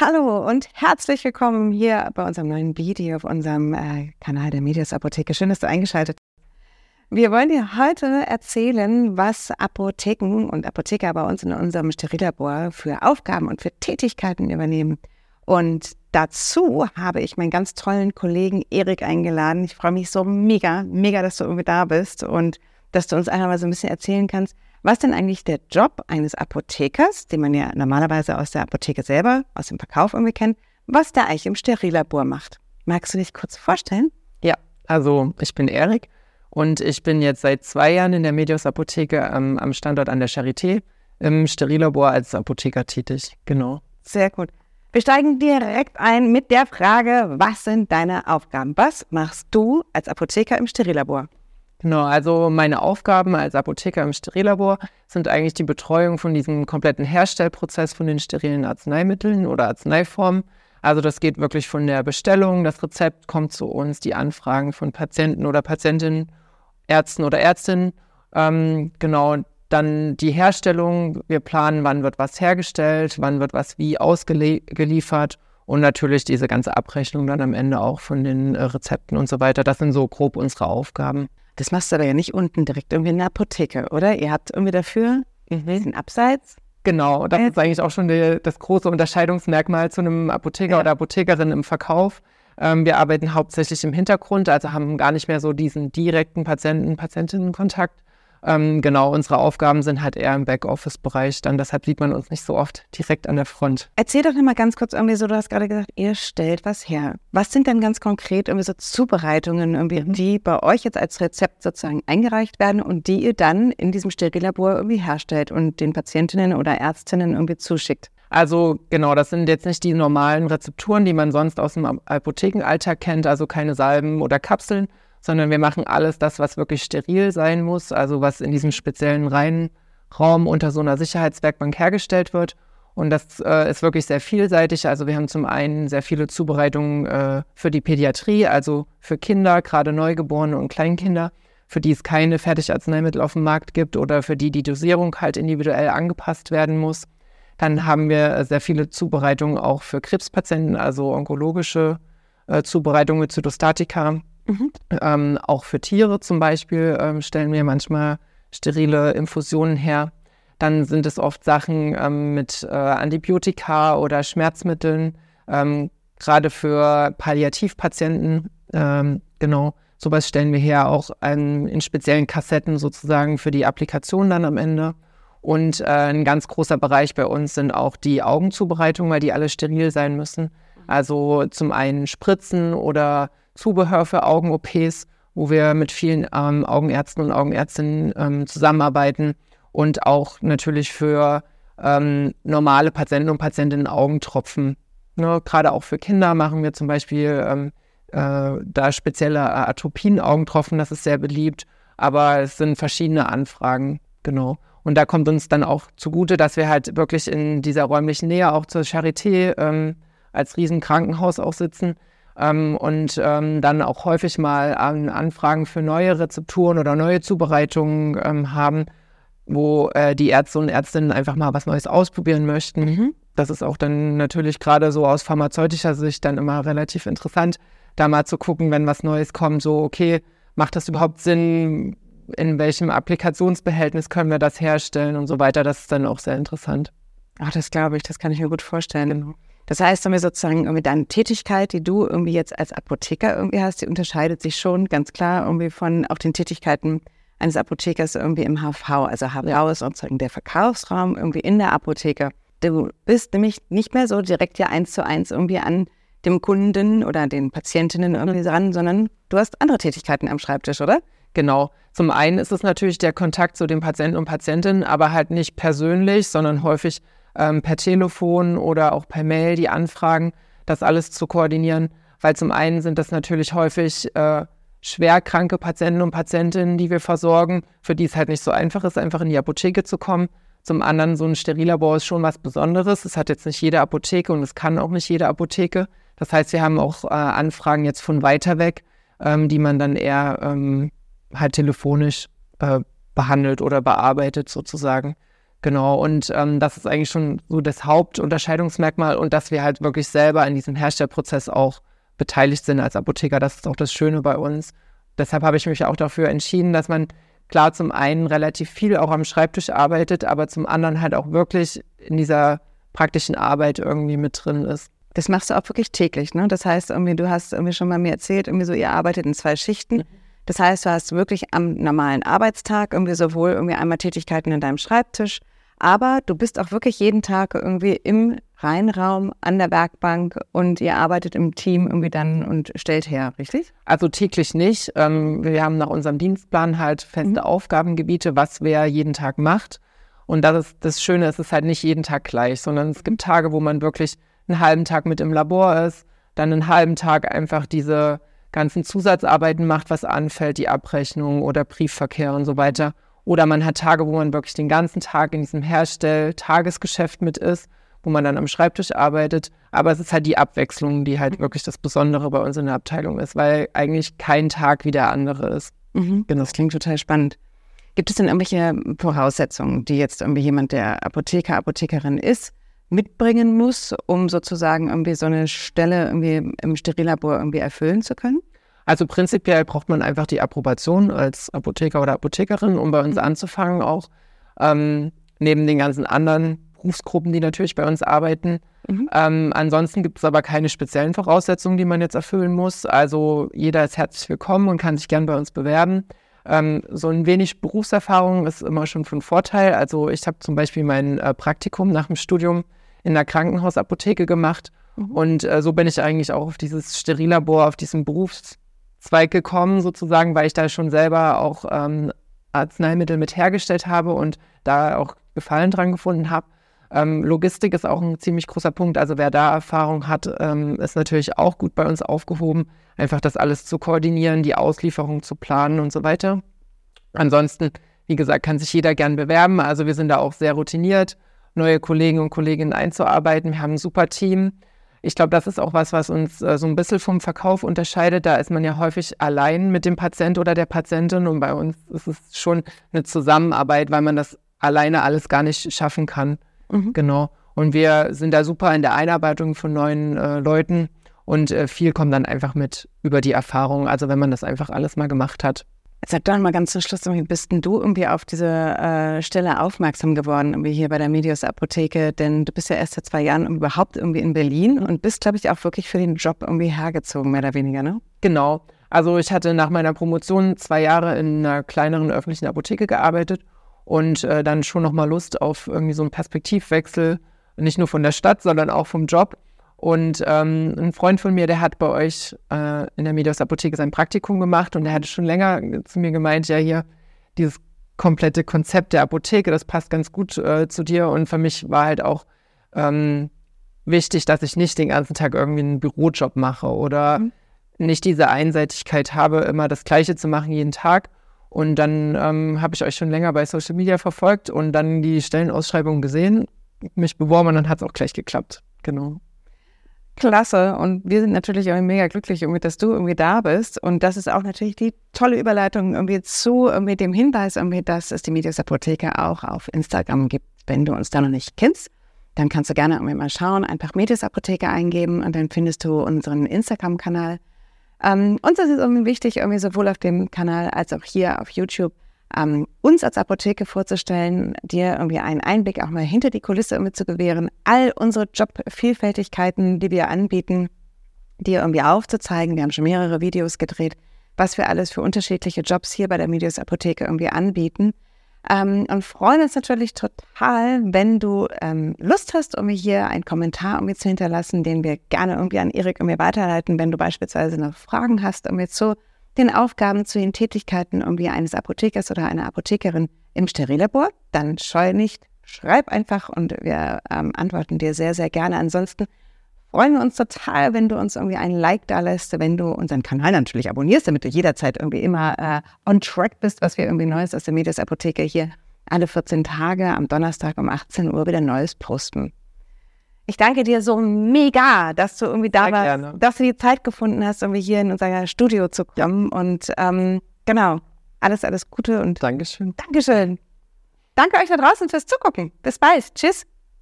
Hallo und herzlich willkommen hier bei unserem neuen Video auf unserem äh, Kanal der Medias Apotheke. Schön, dass du eingeschaltet. Wir wollen dir heute erzählen, was Apotheken und Apotheker bei uns in unserem Sterillabor für Aufgaben und für Tätigkeiten übernehmen. Und dazu habe ich meinen ganz tollen Kollegen Erik eingeladen. Ich freue mich so mega, mega, dass du irgendwie da bist und dass du uns einfach mal so ein bisschen erzählen kannst, was denn eigentlich der Job eines Apothekers, den man ja normalerweise aus der Apotheke selber, aus dem Verkauf irgendwie kennt, was der eigentlich im Sterillabor macht? Magst du dich kurz vorstellen? Ja, also ich bin Erik und ich bin jetzt seit zwei Jahren in der Medios Apotheke ähm, am Standort an der Charité im Sterillabor als Apotheker tätig. Genau. Sehr gut. Wir steigen direkt ein mit der Frage, was sind deine Aufgaben? Was machst du als Apotheker im Sterillabor? Genau, also meine Aufgaben als Apotheker im Sterillabor sind eigentlich die Betreuung von diesem kompletten Herstellprozess von den sterilen Arzneimitteln oder Arzneiformen. Also das geht wirklich von der Bestellung, das Rezept kommt zu uns, die Anfragen von Patienten oder Patientinnen, Ärzten oder Ärztinnen. Ähm, genau, dann die Herstellung, wir planen, wann wird was hergestellt, wann wird was wie ausgeliefert und natürlich diese ganze Abrechnung dann am Ende auch von den äh, Rezepten und so weiter. Das sind so grob unsere Aufgaben. Das machst du aber ja nicht unten direkt irgendwie in der Apotheke, oder? Ihr habt irgendwie dafür mhm. ein Abseits? Genau, das ist eigentlich auch schon die, das große Unterscheidungsmerkmal zu einem Apotheker ja. oder Apothekerin im Verkauf. Ähm, wir arbeiten hauptsächlich im Hintergrund, also haben gar nicht mehr so diesen direkten Patienten-Patientinnen-Kontakt, ähm, genau, unsere Aufgaben sind halt eher im Backoffice-Bereich dann, deshalb sieht man uns nicht so oft direkt an der Front. Erzähl doch mal ganz kurz irgendwie so, du hast gerade gesagt, ihr stellt was her. Was sind denn ganz konkret irgendwie so Zubereitungen, irgendwie, die bei euch jetzt als Rezept sozusagen eingereicht werden und die ihr dann in diesem Sterillabor irgendwie herstellt und den Patientinnen oder Ärztinnen irgendwie zuschickt? Also genau, das sind jetzt nicht die normalen Rezepturen, die man sonst aus dem Apothekenalltag kennt, also keine Salben oder Kapseln, sondern wir machen alles das, was wirklich steril sein muss, also was in diesem speziellen reinen Raum unter so einer Sicherheitswerkbank hergestellt wird. Und das äh, ist wirklich sehr vielseitig. Also wir haben zum einen sehr viele Zubereitungen äh, für die Pädiatrie, also für Kinder, gerade Neugeborene und Kleinkinder, für die es keine Fertigarzneimittel auf dem Markt gibt oder für die die Dosierung halt individuell angepasst werden muss. Dann haben wir sehr viele Zubereitungen auch für Krebspatienten, also onkologische äh, Zubereitungen mit Zytostatika Mhm. Ähm, auch für Tiere zum Beispiel ähm, stellen wir manchmal sterile Infusionen her. Dann sind es oft Sachen ähm, mit äh, Antibiotika oder Schmerzmitteln, ähm, gerade für Palliativpatienten. Ähm, genau, sowas stellen wir her, auch in speziellen Kassetten sozusagen für die Applikation dann am Ende. Und äh, ein ganz großer Bereich bei uns sind auch die Augenzubereitungen, weil die alle steril sein müssen. Mhm. Also zum einen Spritzen oder Zubehör für Augen-OPs, wo wir mit vielen ähm, Augenärzten und Augenärztinnen ähm, zusammenarbeiten und auch natürlich für ähm, normale Patienten und Patientinnen Augentropfen. Ne, Gerade auch für Kinder machen wir zum Beispiel ähm, äh, da spezielle Atopien-Augentropfen, das ist sehr beliebt, aber es sind verschiedene Anfragen, genau. Und da kommt uns dann auch zugute, dass wir halt wirklich in dieser räumlichen Nähe auch zur Charité ähm, als Riesenkrankenhaus auch sitzen ähm, und ähm, dann auch häufig mal an Anfragen für neue Rezepturen oder neue Zubereitungen ähm, haben, wo äh, die Ärzte und Ärztinnen einfach mal was Neues ausprobieren möchten. Mhm. Das ist auch dann natürlich gerade so aus pharmazeutischer Sicht dann immer relativ interessant, da mal zu gucken, wenn was Neues kommt, so, okay, macht das überhaupt Sinn? In welchem Applikationsbehältnis können wir das herstellen und so weiter? Das ist dann auch sehr interessant. Ach, das glaube ich, das kann ich mir gut vorstellen. Genau. Das heißt, wenn wir sozusagen irgendwie deine Tätigkeit, die du irgendwie jetzt als Apotheker irgendwie hast, die unterscheidet sich schon ganz klar irgendwie von auch den Tätigkeiten eines Apothekers irgendwie im HV. Also HV ist sozusagen der Verkaufsraum irgendwie in der Apotheke. Du bist nämlich nicht mehr so direkt ja eins zu eins irgendwie an dem Kunden oder den Patientinnen irgendwie dran, sondern du hast andere Tätigkeiten am Schreibtisch, oder? Genau. Zum einen ist es natürlich der Kontakt zu den Patienten und Patientinnen, aber halt nicht persönlich, sondern häufig ähm, per Telefon oder auch per Mail die Anfragen, das alles zu koordinieren, weil zum einen sind das natürlich häufig äh, schwerkranke Patienten und Patientinnen, die wir versorgen, für die es halt nicht so einfach ist, einfach in die Apotheke zu kommen. Zum anderen, so ein Sterillabor ist schon was Besonderes. Es hat jetzt nicht jede Apotheke und es kann auch nicht jede Apotheke. Das heißt, wir haben auch äh, Anfragen jetzt von weiter weg, ähm, die man dann eher ähm, halt telefonisch äh, behandelt oder bearbeitet sozusagen. Genau, und ähm, das ist eigentlich schon so das Hauptunterscheidungsmerkmal und dass wir halt wirklich selber in diesem Herstellprozess auch beteiligt sind als Apotheker. Das ist auch das Schöne bei uns. Deshalb habe ich mich auch dafür entschieden, dass man klar zum einen relativ viel auch am Schreibtisch arbeitet, aber zum anderen halt auch wirklich in dieser praktischen Arbeit irgendwie mit drin ist. Das machst du auch wirklich täglich, ne? Das heißt, irgendwie, du hast irgendwie schon mal mir erzählt, irgendwie so, ihr arbeitet in zwei Schichten. Mhm. Das heißt, du hast wirklich am normalen Arbeitstag irgendwie sowohl irgendwie einmal Tätigkeiten in deinem Schreibtisch, aber du bist auch wirklich jeden Tag irgendwie im Reinraum an der Werkbank und ihr arbeitet im Team irgendwie dann und stellt her, richtig? Also täglich nicht. Ähm, wir haben nach unserem Dienstplan halt feste mhm. Aufgabengebiete, was wer jeden Tag macht. Und das ist das Schöne, es ist halt nicht jeden Tag gleich, sondern es gibt Tage, wo man wirklich einen halben Tag mit im Labor ist, dann einen halben Tag einfach diese ganzen Zusatzarbeiten macht, was anfällt, die Abrechnung oder Briefverkehr und so weiter. Oder man hat Tage, wo man wirklich den ganzen Tag in diesem Herstell-Tagesgeschäft mit ist, wo man dann am Schreibtisch arbeitet. Aber es ist halt die Abwechslung, die halt wirklich das Besondere bei uns in der Abteilung ist, weil eigentlich kein Tag wie der andere ist. Mhm. Genau, das klingt total spannend. Gibt es denn irgendwelche Voraussetzungen, die jetzt irgendwie jemand, der Apotheker, Apothekerin ist, mitbringen muss, um sozusagen irgendwie so eine Stelle irgendwie im Sterillabor irgendwie erfüllen zu können? Also prinzipiell braucht man einfach die Approbation als Apotheker oder Apothekerin, um bei uns mhm. anzufangen, auch ähm, neben den ganzen anderen Berufsgruppen, die natürlich bei uns arbeiten. Mhm. Ähm, ansonsten gibt es aber keine speziellen Voraussetzungen, die man jetzt erfüllen muss. Also jeder ist herzlich willkommen und kann sich gern bei uns bewerben. Ähm, so ein wenig Berufserfahrung ist immer schon von Vorteil. Also ich habe zum Beispiel mein äh, Praktikum nach dem Studium in der Krankenhausapotheke gemacht. Mhm. Und äh, so bin ich eigentlich auch auf dieses Sterillabor, auf diesen Berufs Zweig gekommen, sozusagen, weil ich da schon selber auch ähm, Arzneimittel mit hergestellt habe und da auch Gefallen dran gefunden habe. Ähm, Logistik ist auch ein ziemlich großer Punkt. Also wer da Erfahrung hat, ähm, ist natürlich auch gut bei uns aufgehoben, einfach das alles zu koordinieren, die Auslieferung zu planen und so weiter. Ansonsten, wie gesagt, kann sich jeder gern bewerben. Also wir sind da auch sehr routiniert, neue Kollegen und Kolleginnen einzuarbeiten. Wir haben ein super Team. Ich glaube, das ist auch was, was uns äh, so ein bisschen vom Verkauf unterscheidet. Da ist man ja häufig allein mit dem Patient oder der Patientin und bei uns ist es schon eine Zusammenarbeit, weil man das alleine alles gar nicht schaffen kann. Mhm. Genau. Und wir sind da super in der Einarbeitung von neuen äh, Leuten und äh, viel kommt dann einfach mit über die Erfahrung. Also wenn man das einfach alles mal gemacht hat. Sag doch mal ganz zum Schluss, wie bist denn du irgendwie auf diese äh, Stelle aufmerksam geworden, irgendwie hier bei der Medios Apotheke? Denn du bist ja erst seit zwei Jahren überhaupt irgendwie in Berlin und bist, glaube ich, auch wirklich für den Job irgendwie hergezogen, mehr oder weniger, ne? Genau. Also ich hatte nach meiner Promotion zwei Jahre in einer kleineren öffentlichen Apotheke gearbeitet und äh, dann schon nochmal Lust auf irgendwie so einen Perspektivwechsel, nicht nur von der Stadt, sondern auch vom Job. Und ähm, ein Freund von mir, der hat bei euch äh, in der Medios Apotheke sein Praktikum gemacht und der hatte schon länger zu mir gemeint, ja hier, dieses komplette Konzept der Apotheke, das passt ganz gut äh, zu dir. Und für mich war halt auch ähm, wichtig, dass ich nicht den ganzen Tag irgendwie einen Bürojob mache oder mhm. nicht diese Einseitigkeit habe, immer das Gleiche zu machen jeden Tag. Und dann ähm, habe ich euch schon länger bei Social Media verfolgt und dann die Stellenausschreibung gesehen, mich beworben und dann hat es auch gleich geklappt. Genau. Klasse. Und wir sind natürlich auch mega glücklich, irgendwie, dass du irgendwie da bist. Und das ist auch natürlich die tolle Überleitung irgendwie zu irgendwie dem Hinweis, irgendwie, dass es die Medias Apotheke auch auf Instagram gibt. Wenn du uns da noch nicht kennst, dann kannst du gerne irgendwie mal schauen, einfach Medias Apotheke eingeben und dann findest du unseren Instagram-Kanal. Ähm, uns ist es irgendwie wichtig, irgendwie sowohl auf dem Kanal als auch hier auf YouTube ähm, uns als Apotheke vorzustellen, dir irgendwie einen Einblick auch mal hinter die Kulisse irgendwie zu gewähren, all unsere Jobvielfältigkeiten, die wir anbieten, dir irgendwie aufzuzeigen. Wir haben schon mehrere Videos gedreht, was wir alles für unterschiedliche Jobs hier bei der Medios Apotheke irgendwie anbieten. Ähm, und freuen uns natürlich total, wenn du ähm, Lust hast, um mir hier einen Kommentar irgendwie zu hinterlassen, den wir gerne irgendwie an Erik irgendwie weiterleiten, wenn du beispielsweise noch Fragen hast, irgendwie zu den Aufgaben zu den Tätigkeiten irgendwie eines Apothekers oder einer Apothekerin im Sterillabor, dann scheu nicht, schreib einfach und wir ähm, antworten dir sehr, sehr gerne. Ansonsten freuen wir uns total, wenn du uns irgendwie einen Like da lässt, wenn du unseren Kanal natürlich abonnierst, damit du jederzeit irgendwie immer äh, on track bist, was wir irgendwie Neues aus der Medias Apotheke hier alle 14 Tage am Donnerstag um 18 Uhr wieder Neues posten. Ich danke dir so mega, dass du irgendwie da Sehr warst, gerne. dass du die Zeit gefunden hast, irgendwie hier in unser Studio zu kommen. Und ähm, genau, alles, alles Gute und Dankeschön. Dankeschön. Danke euch da draußen fürs Zugucken. Bis bald. Tschüss.